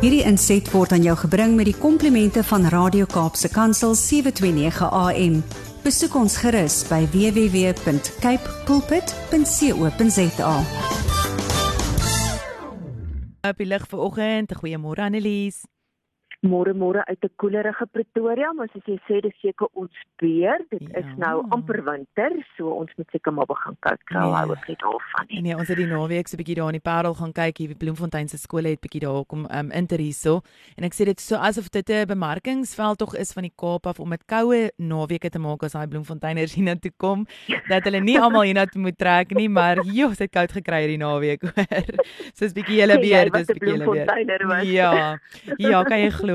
Hierdie inset word aan jou gebring met die komplimente van Radio Kaapse Kansel 729 AM. Besoek ons gerus by www.cape pulpit.co.za. Op die lig vanoggend. Goeiemôre Annelies môre môre uit 'n koelerige Pretoria, maar soos jy sê, dis seker ons weer. Dit ja. is nou amper winter, so ons moet seker maar begin kyk nou nee. hou ek net al van. Nie. Nee, ons het die naweek so 'n bietjie daar in die Parel gaan kyk, hier by Bloemfontein se skole het bietjie daar kom um, in te hierso. En ek sê dit so asof dit 'n bemarkingsveld tog is van die Kaap af om met koue naweke te maak as daai Bloemfonteiners hier na toe kom, dat hulle nie almal hier na toe moet trek nie, maar joh, dit koud gekry hierdie naweek hoor. Soos bietjie julle weer, dis bietjie julle weer. Ja. Ja, kan jy glo.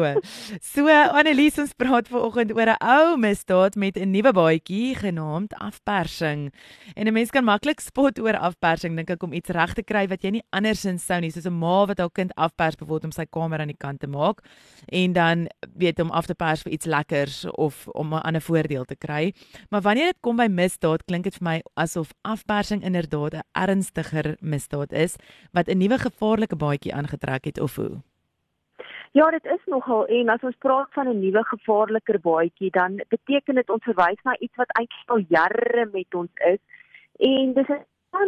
So Annelies ons praat vanoggend oor 'n ou misdaad met 'n nuwe baadjie genaamd afpersing. En 'n mens kan maklik spot oor afpersing dink ek om iets reg te kry wat jy nie andersins sou nie, soos 'n ma wat haar kind afpers bevoor om sy kamer aan die kant te maak en dan weet om af te pers vir iets lekkers of om 'n ander voordeel te kry. Maar wanneer dit kom by misdaad, klink dit vir my asof afpersing inderdaad 'n ernstiger misdaad is wat 'n nuwe gevaarlike baadjie aangetrek het of hoe. Ja, dit is nogal en as ons praat van 'n nuwe gevaarliker baadjie, dan beteken dit ons verwys na iets wat eintlik al jare met ons is. En dis dan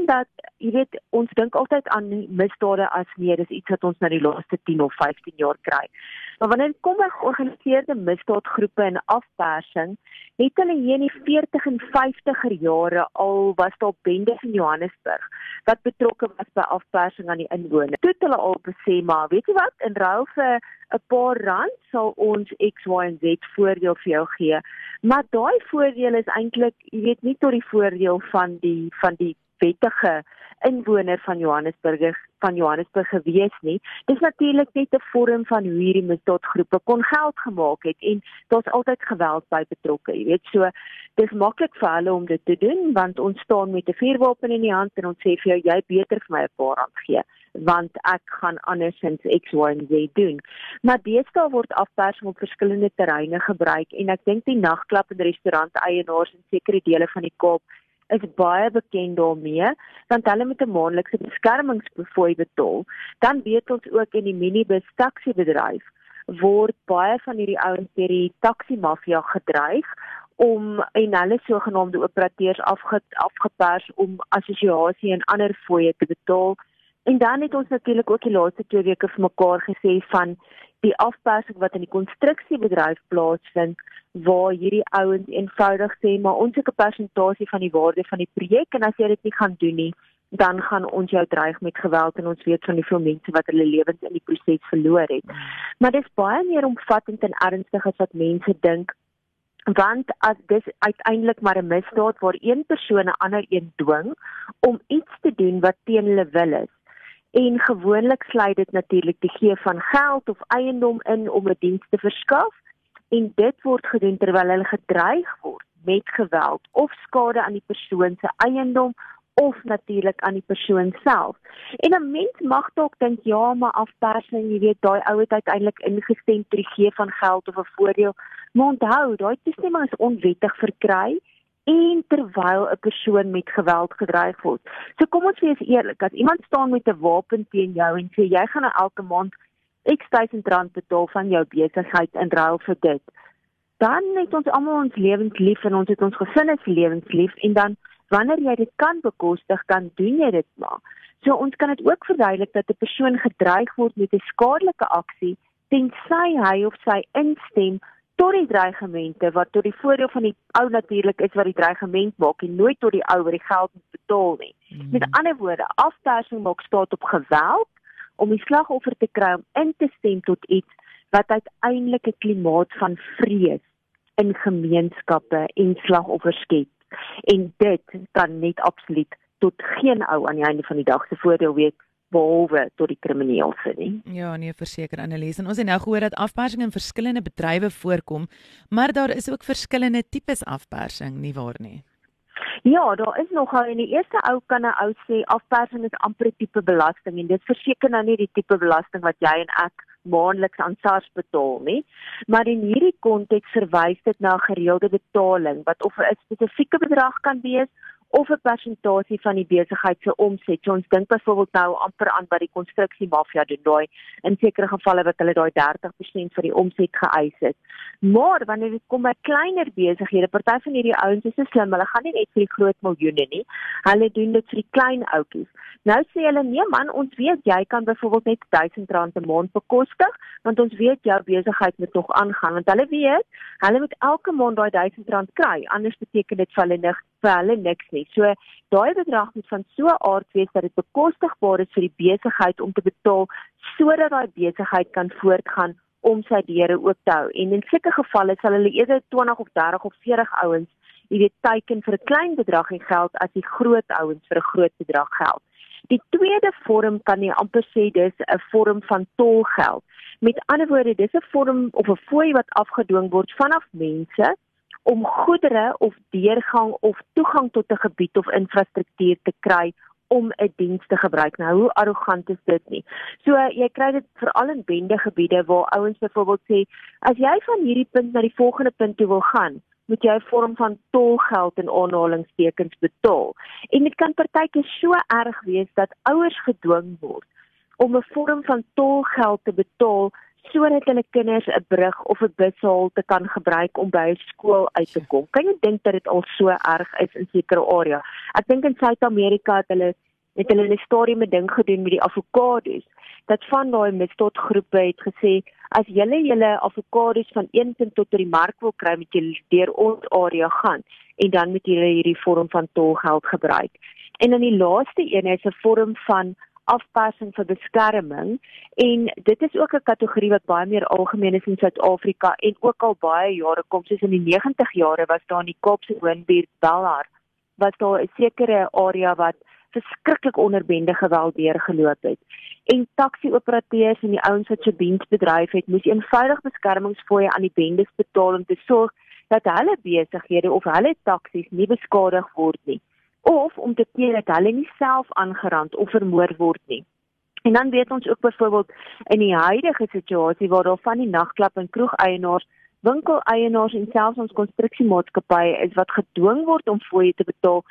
dat jy weet ons dink altyd aan misdade as nee, dis iets wat ons nou die laaste 10 of 15 jaar kry. Maar wanneer kom by georganiseerde misdaadgroepe en afpersing, het hulle hier in die 40 en 50er jare al was daar bendes in Johannesburg wat betrokke was by afpersing aan die inwoners. Toe het hulle al gesê, maar weet jy wat, in ruil vir 'n paar rand sal ons X, Y en Z voordeel vir jou gee. Maar daai voordeel is eintlik, jy weet, nie tot die voordeel van die van die wettige inwoner van Johannesburg van Johannesburg gewees nie. Dis natuurlik net 'n vorm van hoe hierdie misdaadgroepe kon geld gemaak het en daar's altyd geweld by betrokke, jy weet. So dis maklik vir hulle om dit te doen want ons staan met 'n vuurwapen in die hand en ons sê vir jou jy beter vir my 'n paar rand gee want ek gaan andersins X Y en Z doen. Maar deesdae word afpersing op verskillende terreine gebruik en ek dink die nagklub en restaurant eienaars in sekere dele van die Kaap is baie bekend daarmee want hulle met 'n maandelikse beskermingsbefooi betaal. Dan weet ons ook in die minibus taxi bedryf word baie van hierdie ouens deur die taxi mafia gedreig om en hulle sogenaamde operateurs afge, afgepers om assosiasie en ander fooie te betaal. En dan het ons natuurlik ook die laaste twee weke vir mekaar gesê van die afpersing wat in die konstruksiebedryf plaasvind waar hierdie ouens eenvoudig sê maar ons het 'n persentasie van die waarde van die projek en as jy dit nie gaan doen nie dan gaan ons jou dreig met geweld en ons weet van die veel mense wat hulle lewens in die proses verloor het. Maar dit is baie meer omvattend en ernstig as wat mense dink want as dis uiteindelik maar 'n misdaad waar een persoon 'n ander een dwing om iets te doen wat teen hulle wil is en gewoonlik sluit dit natuurlik die gee van geld of eiendom in om 'n diens te verskaf en dit word gedoen terwyl hulle gedreig word met geweld of skade aan die persoon se eiendom of natuurlik aan die persoon self. En 'n mens mag dalk dink ja, maar afpersing, jy weet, daai ou het uiteindelik ingestem ter gee van geld of 'n voordeel. Maar onthou, daai toestemming is onwettig verkry en terwyl 'n persoon met geweld gedreig word. So kom ons wees eerlik, as iemand staan met 'n wapen teen jou en sê jy gaan nou elke maand X duisend rand betaal van jou besigheid in ruil vir dit, dan het ons almal ons lewens lief en ons het ons gesinne se lewens lief en dan wanneer jy dit kan bekostig, dan doen jy dit maar. So ons kan dit ook verduidelik dat 'n persoon gedreig word met 'n skadelike aksie tensy hy of sy instem tot die dreigemente wat tot die voordeel van die ou natuurlik is wat die dreigement maak en nooit tot die ou wat die geld moet betaal nie. Mm. Met ander woorde, afpersing maak staat op geweld om die slagoffer te kry om in te stem tot iets wat uiteindelik 'n klimaat van vrees in gemeenskappe en slagoffers skep. En dit kan net absoluut tot geen ou aan die einde van die dag se voordeel wees behalwe tot die kriminele nie. Ja, nee, verseker Annelies. En ons het nou gehoor dat afpersing in verskillende bedrywe voorkom, maar daar is ook verskillende tipes afpersing, nie waar nie? Ja, daar is nogal in die eerste ou kan 'n ou sê afpersing is amper tipe belasting en dit verseker nou nie die tipe belasting wat jy en ek maandeliks aan SARS betaal nie, maar in hierdie konteks verwys dit na gereelde betaling wat of 'n spesifieke bedrag kan wees of 'n persentasie van die besigheid se omset. So ons dink byvoorbeeld nou amper aan by die konstruksie mafia doen daai in sekere gevalle wat hulle daai 30% vir die omset geëis het. Maar wanneer dit kom by kleiner besighede, party van hierdie ouens is so slim, hulle gaan nie net vir die groot miljoene nie. Hulle doen dit vir die klein ouetjies. Nou sê hulle nee man, ons weet jy kan byvoorbeeld net R1000 'n maand bekostig, want ons weet jou besigheid moet nog aangaan want hulle weet hulle moet elke maand daai R1000 kry, anders beteken dit vir hulle niks vir hulle niks nie. So daai bedrag moet van so 'n aard wees dat dit bekostigbaar is vir die besigheid om te betaal sodat daai besigheid kan voortgaan om sy deure oop te hou. En in sulke gevalle sal hulle eerder 20 of 30 of 40 ouens jy weet teiken vir 'n klein bedrag en geld as die groot ouens vir 'n groot bedrag geld. Die tweede vorm kan jy amper sê dis 'n vorm van tolgeld. Met ander woorde, dis 'n vorm of 'n fooi wat afgedwing word vanaf mense om goedere of deurgang of toegang tot 'n gebied of infrastruktuur te kry om 'n diens te gebruik. Nou hoe arrogant is dit nie? So jy kry dit veral in bende gebiede waar ouens byvoorbeeld sê as jy van hierdie punt na die volgende punt toe wil gaan, moet jy 'n vorm van tolgeld in aanhalingstekens betaal. En dit kan partykeer so erg wees dat ouers gedwing word om 'n vorm van tolgeld te betaal sodat hulle kinders 'n brug of 'n bushalte kan gebruik om by skool uit te kom. Kan jy dink dat dit al so erg is in sekere areas? Ek dink in Suid-Amerika het hulle het hulle 'n stadium 'n ding gedoen met die avokados. Dat van daai misdaadgroepe het gesê as julle julle avokados van een punt tot by die mark wil kry, moet julle deur ons area gaan en dan moet julle hierdie vorm van tolgeld gebruik. En dan die laaste een is 'n vorm van afpassing vir beskerming. En dit is ook 'n kategorie wat baie meer algemeen is in Suid-Afrika en ook al baie jare kom soos in die 90 jare was daar in die Kaapse woonbuurt Belhar was daar 'n sekere area wat verskriklik onder bende geweld deurgeloop het. En taxi-operateurs en die ouens wat se diensbedryf het moes eenvoudig beskermingsfooie aan die bendes betaal om te sorg dat hulle besighede of hulle taksies nie beskadig word nie of om te keer dat hulle nie self aangerand of vermoor word nie. En dan weet ons ook byvoorbeeld in die huidige situasie waar daar van die nagklub en kroegeienaars, winkeleienaars en selfs ons konstruksiemaatskappye is wat gedwing word om fooie te betaal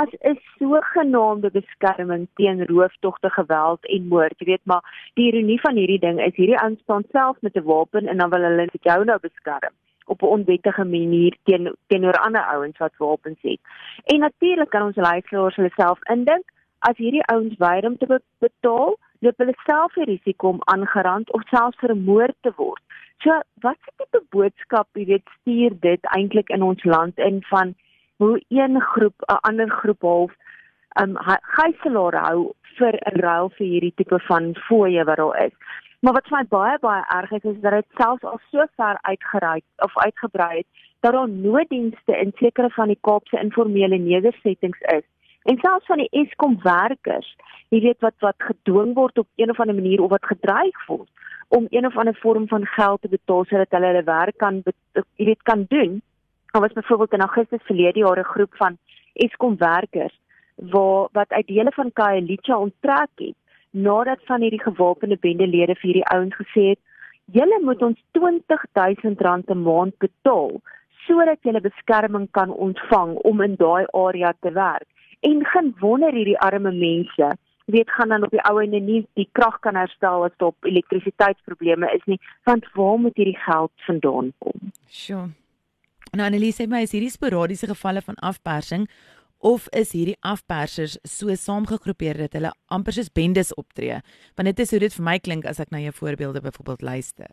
as 'n sogenaamde beskerming teen rooftogte, geweld en moord. Jy weet maar die ironie van hierdie ding is hierdie ouens staan self met 'n wapen en dan wil hulle net jou nou beskerm op 'n onwettige manier teen teenoor ander ouens wat wapens het. En natuurlik kan ons luisteraars hulle self indink as hierdie ouens weier om te betaal, loop hulle self die risiko om aangerand of selfs vermoor te word. So, wat is die boodskap, jy weet, stuur dit eintlik in ons land in van hoe een groep 'n ander groep half um gijslaar hou vir 'n ruil vir hierdie tipe van fooie wat daar is. Maar wat vir my baie baie erg is is dat dit selfs al so ver uitgereik of uitgebrei het dat daar nooddienste in sekere van die Kaapse informele nedersettings is. En selfs van die Eskom werkers, jy weet wat wat gedwing word op een of ander manier of wat gedreig word om een of ander vorm van geld te betaal sodat hulle hulle werk kan jy weet kan doen. Daar was byvoorbeeld in Augustus verlede jaar 'n groep van Eskom werkers waar wat uit dele van Khayelitsha onttrek het nadat van hierdie gewapende bendelede vir hierdie ouens gesê het julle moet ons R20000 'n maand betaal sodat julle beskerming kan ontvang om in daai area te werk. En geen wonder hierdie arme mense weet gaan dan op die ou ende nie die krag kan herstel as dit op elektrisiteitsprobleme is nie want waar moet hierdie geld vandaan kom? Sjoe. Nou Annelise sê my is hierdie sporadiese gevalle van afpersing of is hierdie afpersers so saamgegroepeer dat hulle amper soos bendes optree? Want dit is hoe dit vir my klink as ek na jou voorbeelde byvoorbeeld luister.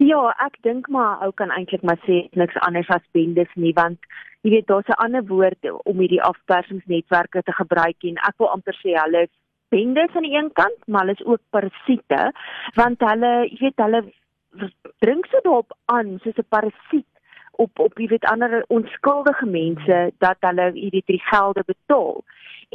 Ja, ek dink maar ou kan eintlik maar sê niks anders as bendes nie want jy weet daar's 'n ander woord om hierdie afpersingsnetwerke te gebruik en ek wil amper sê hulle is bendes aan die een kant, maar hulle is ook parasiete want hulle jy weet hulle drink so daarop aan soos 'n parasiet op op jy weet ander onskuldige mense dat hulle hierdie drie gelde betaal.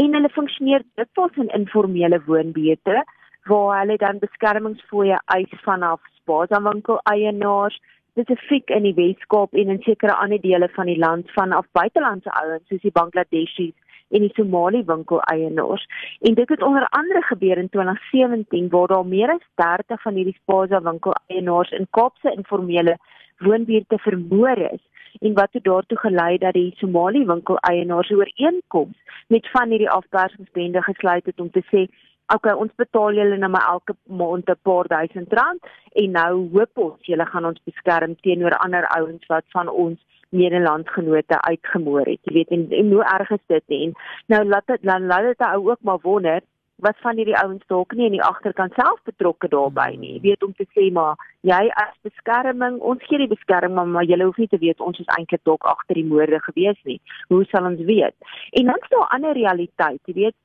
En hulle funksioneer dikwels in informele woonbuurte waar hulle dan beskermingsfooie eis vanaf spaarwinkel eienaars spesifiek in die Weskaap en in sekere ander dele van die land vanaf buitelandse ouens soos die Bangladeshies en die Somali winkel eienaars. En dit het onder andere gebeur in 2017 waar daar meer as 30 van hierdie spaarwinkel eienaars in Kaapse informele woonbuurte vermoor is en wat het daartoe gelei dat die Somali winkel eienaars ooreenkoms met van hierdie afpersingsbende gesluit het om te sê okay ons betaal julle nou maar elke maand 'n paar duisend rand en nou hoop ons julle gaan ons beskerm teenoor ander ouens wat van ons Nederlandgenote uitgemoor het. Jy weet en, en hoe erg is dit en nou laat dit dan laat dit ou ook maar wonder wat van hierdie ouens dalk nie in die agterkant self betrokke daarbey nie. Jy weet om te sê maar jy as beskerming, ons gee die beskerming maar, maar jy hoef nie te weet ons is eintlik dalk agter die moorde gewees nie. Hoe sal ons weet? En dan is daar 'n ander realiteit, jy weet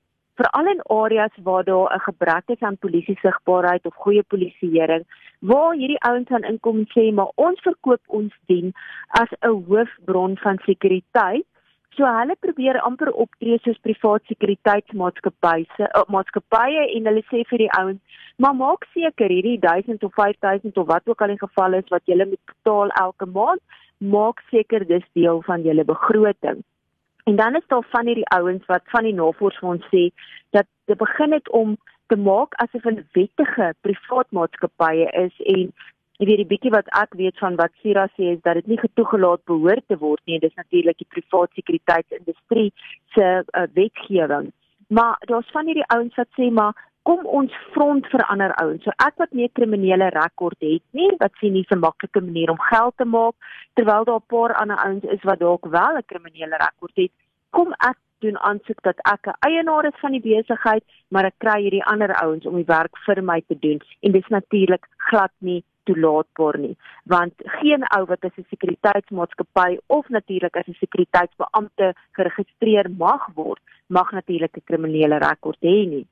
veral in areas waar daar 'n gebrek is aan polisie sigbaarheid of goeie polisieering waar hierdie ouens aan inkom en sê maar ons verkoop ons dien as 'n hoofbron van sekuriteit so hulle probeer amper optree soos privaat sekuriteitsmaatskappye se uh, maatskappye en hulle sê vir die ouens maar maak seker hierdie 1000 of 5000 of wat ook al die geval is wat jy moet betaal elke maand maak seker dis deel van jou begroting. En dan is daar van hierdie ouens wat van die navorsing ons sê dat dit begin het om te maak asof 'n wettige privaat maatskappye is en jy weet die bietjie wat ek weet van wat Sira sê is dat dit nie getoegelaat behoort te word nie. Dis natuurlik die privaat sekuriteitsindustrie se uh, wetgewing. Maar daar's van hierdie ouens wat sê maar kom ons front vir ander ouens. So ek wat nie 'n kriminele rekord het nie, wat sien nie 'n maklike manier om geld te maak, terwyl daar 'n paar ander ouens is wat dalk wel 'n kriminele rekord het, kom ek doen aansoek dat ek 'n eienaar is van die besigheid, maar ek kry hierdie ander ouens om die werk vir my te doen en dit is natuurlik glad nie toelaatbaar nie want geen ou wat as 'n sekuriteitsmaatskappy of natuurlik as 'n sekuriteitsbeampte geregistreer mag word mag natuurlik 'n kriminele rekord hê nie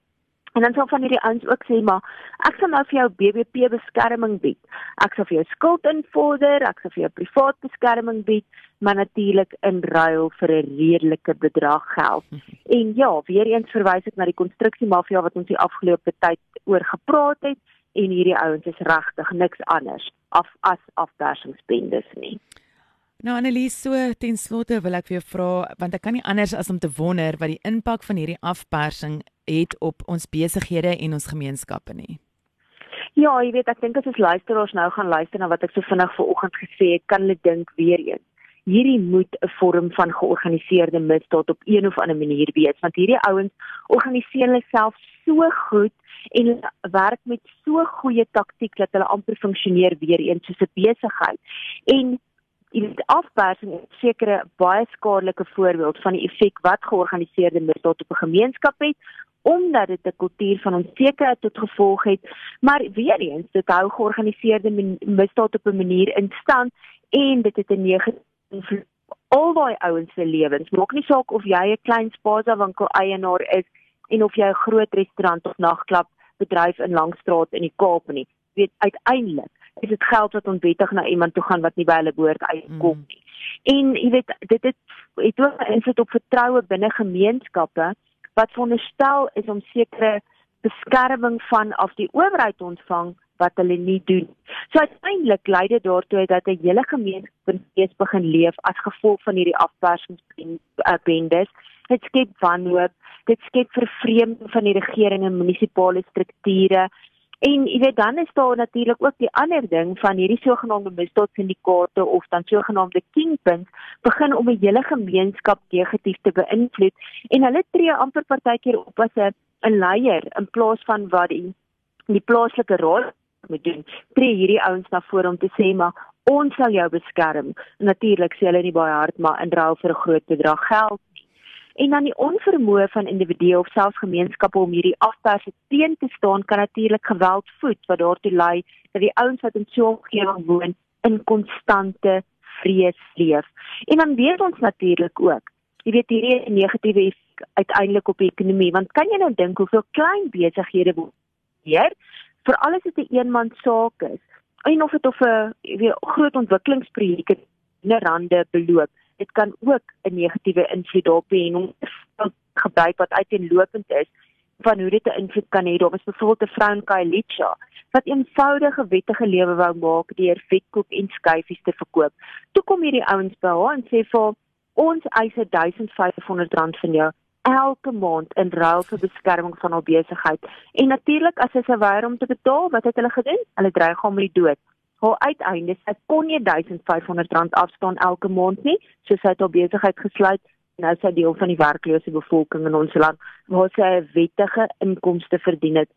En dan sal van hierdie ouens ook sê maar ek sal nou vir jou BBP beskerming bied. Ek sal vir jou skuld invorder, ek sal vir jou privaat beskerming bied, maar natuurlik in ruil vir 'n redelike bedrag geld. En ja, weer eens verwys ek na die konstruksiemafia wat ons die afgelope tyd oor gepraat het en hierdie ouens is regtig niks anders af as afpersingsbendes nie. Nou Annelies, so ten slotte wil ek vir jou vra want ek kan nie anders as om te wonder wat die impak van hierdie afpersing het op ons besighede en ons gemeenskappe nie. Ja, jy weet ek dink as ons luisteraars nou gaan luister na wat ek so vinnig vanoggend gesê het, kan hulle dink weer eens. Hierdie moet 'n vorm van georganiseerde misdaad op een of ander manier wees want hierdie ouens organiseer hulle self so goed en werk met so goeie taktik dat hulle amper funksioneer weer eens soos 'n besigheid. En jy weet afpersing is sekere baie skadelike voorbeeld van die effek wat georganiseerde misdaad op 'n gemeenskap het omdat dit 'n kultuur van onsekerheid tot gevolg het maar weer eens dit hou georganiseerde misdaad op 'n manier in stand en dit het 'n negatiewe al daai ouens se lewens maak nie saak of jy 'n klein spaza winkel eienaar is en of jy 'n groot restaurant of nagklub bedryf in Langstraat in die Kaap nie weet uiteindelik is dit geld wat onwettig na iemand toe gaan wat nie by hulle behoort uitkom mm. nie. Mm. En jy weet dit het het ook 'n invloed op vertroue binne gemeenskappe wat veronderstel is om sekere beskerming van af die owerheid ontvang wat hulle nie doen. So uiteindelik lei dit daartoe dat 'n hele gemeenskap begin leef as gevolg van hierdie afpersingsbendes. Dit skep wanhoop, dit skep vervreemding van die regering en munisipale strukture En jy weet dan is daar natuurlik ook die ander ding van hierdie sogenaamde misdaadsyndikaate of dan sogenaamde kingpins begin om 'n hele gemeenskap negatief te beïnvloed en hulle tree amper partykeer op as 'n 'n leier in plaas van wat die die plaaslike raad moet doen. Tree hierdie ouens na vore om te sê maar ons sal jou beskerm. Natuurlik sê hulle nie baie hard maar in ruil vir 'n groot bedrag geld en dan die onvermoë van individue of selfs gemeenskappe om hierdie afperse teen te staan kan natuurlik geweld voed wat daartoe lei dat die ouens wat in so 'n omgewing woon in konstante vrees leef. En dan weet ons natuurlik ook, jy weet hierdie negatiewe effek uiteindelik op die ekonomie, want kan jy nou dink hoeveel klein besighede hier vir alles wat 'n een eenman saak is, en of dit of 'n weet groot ontwikkelingsprojekte in rande beloop dit kan ook 'n negatiewe invloed daarop hê en om gebruik wat uiteenlopend is van hoe dit 'n invloed kan hê. Daar was byvoorbeeld 'n vrou in Kailicha wat eenvoudige wettige lewe wou maak deur vetkoek en skyfies te verkoop. Toe kom hierdie ouens by haar en sê vir ons eis 1500 rand van jou elke maand in ruil vir beskerming van haar besigheid. En natuurlik as sy se weier om te betaal, wat het hulle gedoen? Hulle dreig hom met die dood. haar uiteinde sy kon nie R1500 afstaan elke maand nie, so sy het haar besigheid gesluit nou sy deel van die werklose bevolking in ons land waar sy 'n wettige inkomste verdien het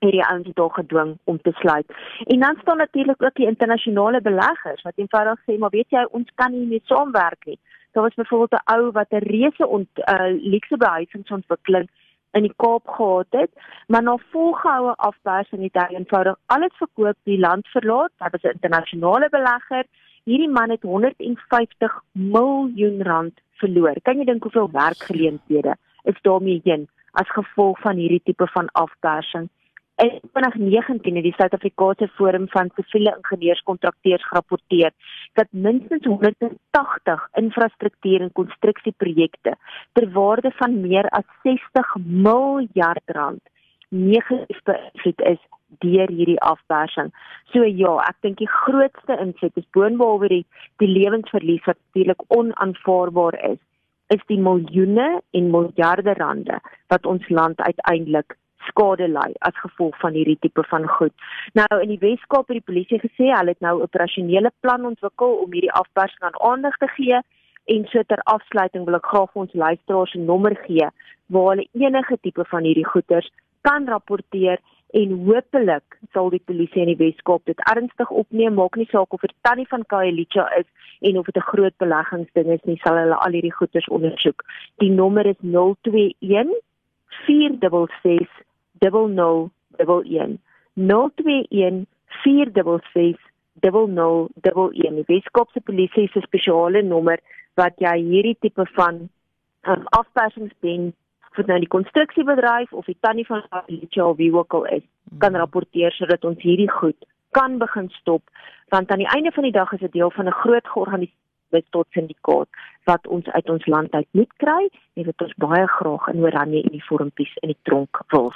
het die ouens dit gedwing om te sluit. En dan staan natuurlik ook die internasionale beleggers wat eenvoudig sê maar weet jy ons kan nie meer saamwerk nie. Daar was byvoorbeeld 'n ou wat 'n reuse ont uh, luxe behuisingsontwikkeling in die Kaap gehad het, maar na volgehoue afpersing het hy eenvoudig alles verkoop, die land verlaat. Hy was 'n internasionale belegger. Hierdie man het 150 miljoen rand verloor. Kan jy dink hoeveel werkgeleenthede is daarmee heen as gevolg van hierdie tipe van afpersing? In 2019 het die Suid-Afrikaanse Forum van Siviele Ingenieurskontrakteurs gerapporteer dat minstens 180 infrastruktuur en konstruksieprojekte ter waarde van meer as 60 miljard rand negatief beïnvloed is deur hierdie afpersing. So ja, ek dink die grootste insig is boonbehalwe die die lewensverlies wat natuurlik onaanvaarbaar is, is die miljoene en miljarde rande wat ons land uiteindelik skade ly as gevolg van hierdie tipe van goed. Nou in die Wes-Kaap het die polisie gesê hulle het nou 'n operasionele plan ontwikkel om hierdie afpersing aan aandag te gee en so ter afsluiting wil ek graag ons luisteraars 'n nommer gee waar hulle enige tipe van hierdie goeders kan rapporteer en hopelik sal die polisie in die Wes-Kaap dit ernstig opneem maak nie saak of dit tannie van Kaelicha is en of dit 'n groot beleggingsding is nie sal hulle al hierdie goeders ondersoek. Die nommer is 021 466 0011 Die Weskaapse polisie se spesiale nommer wat jy hierdie tipe van um, afpersingsplan vir nou die konstruksiebedryf of die tannie van die of wie ook al is, kan hmm. rapporteer sodat ons hierdie goed kan begin stop. Want aan die einde van die dag is dit deel van 'n groot georganiseerde tot syndikaat wat ons uit ons land uit moet kry en wat ons baie graag in oranje uniformpies in die tronk wil.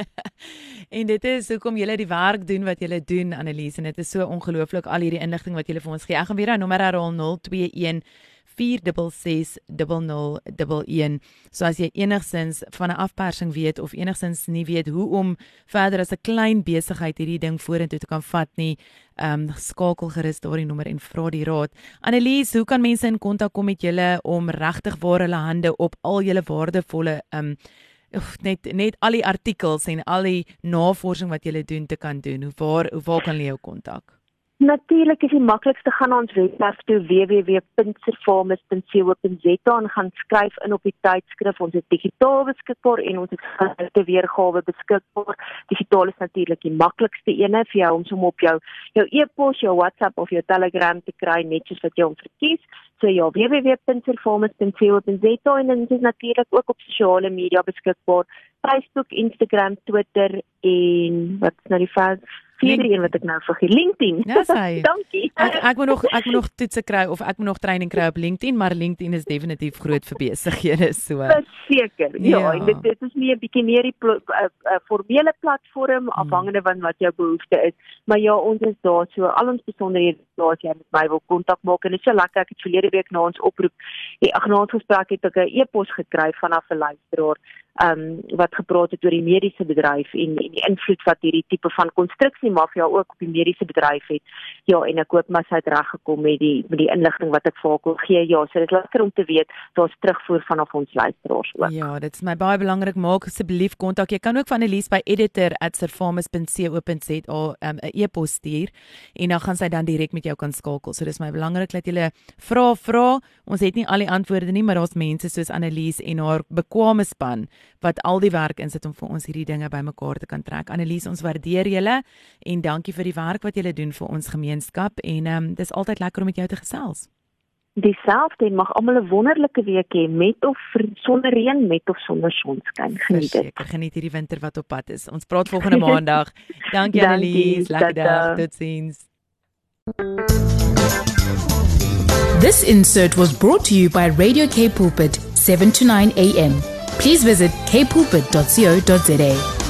en dit is hoekom julle die werk doen wat julle doen Annelies en dit is so ongelooflik al hierdie inligting wat julle vir ons gee. Ek gaan weer 'n nommer herhaal 021 4660011. So as jy enigsins van 'n afpersing weet of enigsins nie weet hoe om verder as 'n klein besigheid hierdie ding vorentoe te kan vat nie, ehm um, skakel gerus daardie nommer en vra die raad. Annelies, hoe kan mense in kontak kom met julle om regtig waar hulle hande op al julle waardevolle ehm um, Of net net al die artikels en al die navorsing wat jy doen te kan doen. Hoe waar hoe waar kan jy jou kontak? Natuurlik is die maklikste gaan ons webwerf toe www.servamus.co.za en gaan skryf in op die tydskrif. Ons is digitaal beskikbaar en ons het gereelde weergawe beskikbaar. Digitaal is natuurlik die maklikste ene vir jou om som op jou jou e-pos, jou WhatsApp of jou Telegram te kry net soos wat jy hom verkies. So ja, www.servamus.co.za en dit is natuurlik ook op sosiale media beskikbaar. Facebook, Instagram, Twitter en wat is nou die vers? Vierde een wat ek nou vergeet, LinkedIn. Ja, sy. Dankie. Ek ek moet nog ek moet nog toetse kry of ek moet nog training kry op LinkedIn, maar LinkedIn is definitief groot vir besighede so. Verseker. Ja, ja. En dit dit is nie 'n bietjie meer die 'n formele platform hmm. afhangende van wat jou behoefte is, maar ja, ons is daar so al ons besonderhede daar as jy met my wil kontak maak en dit is so lekker ek het verlede week na ons oproep, die agnaatgesprek het ek 'n e-pos gekry vanaf 'n luisteraar um wat gepraat het oor die mediese bedryf en, en die invloed wat hierdie tipe van konstruksie mafia ook op die mediese bedryf het. Ja, en ek hoop maar sy het reg gekom met die met die inligting wat ek vir haar gee. Ja, so dit is lekker om te weet daar's terugvoer vanaf ons luisteraars ook. Ja, dit is my baie belangrik. Maak asseblief kontak. Jy kan ook van Elise by editor@servamus.co.za 'n um, e-pos stuur en dan gaan sy dan direk met jou kan skakel. So dis my belangrik dat jy vra vra. Ons het nie al die antwoorde nie, maar daar's mense soos Annelies en haar bekwame span wat al die werk insit om vir ons hierdie dinge bymekaar te kan trek. Annelies, ons waardeer julle en dankie vir die werk wat julle doen vir ons gemeenskap en ehm um, dis altyd lekker om met jou te gesels. Dieselfde mag almal 'n wonderlike week hê met of sonder reën, met of sonder sonskyn. Geniet dit. Ek geniet hierdie winter wat op pad is. Ons praat volgende maandag. Dankie Annelies, lekker dag. Totsiens. This insert was brought to you by Radio K Pulpit 7 to 9 a.m. please visit kpulpit.co.za.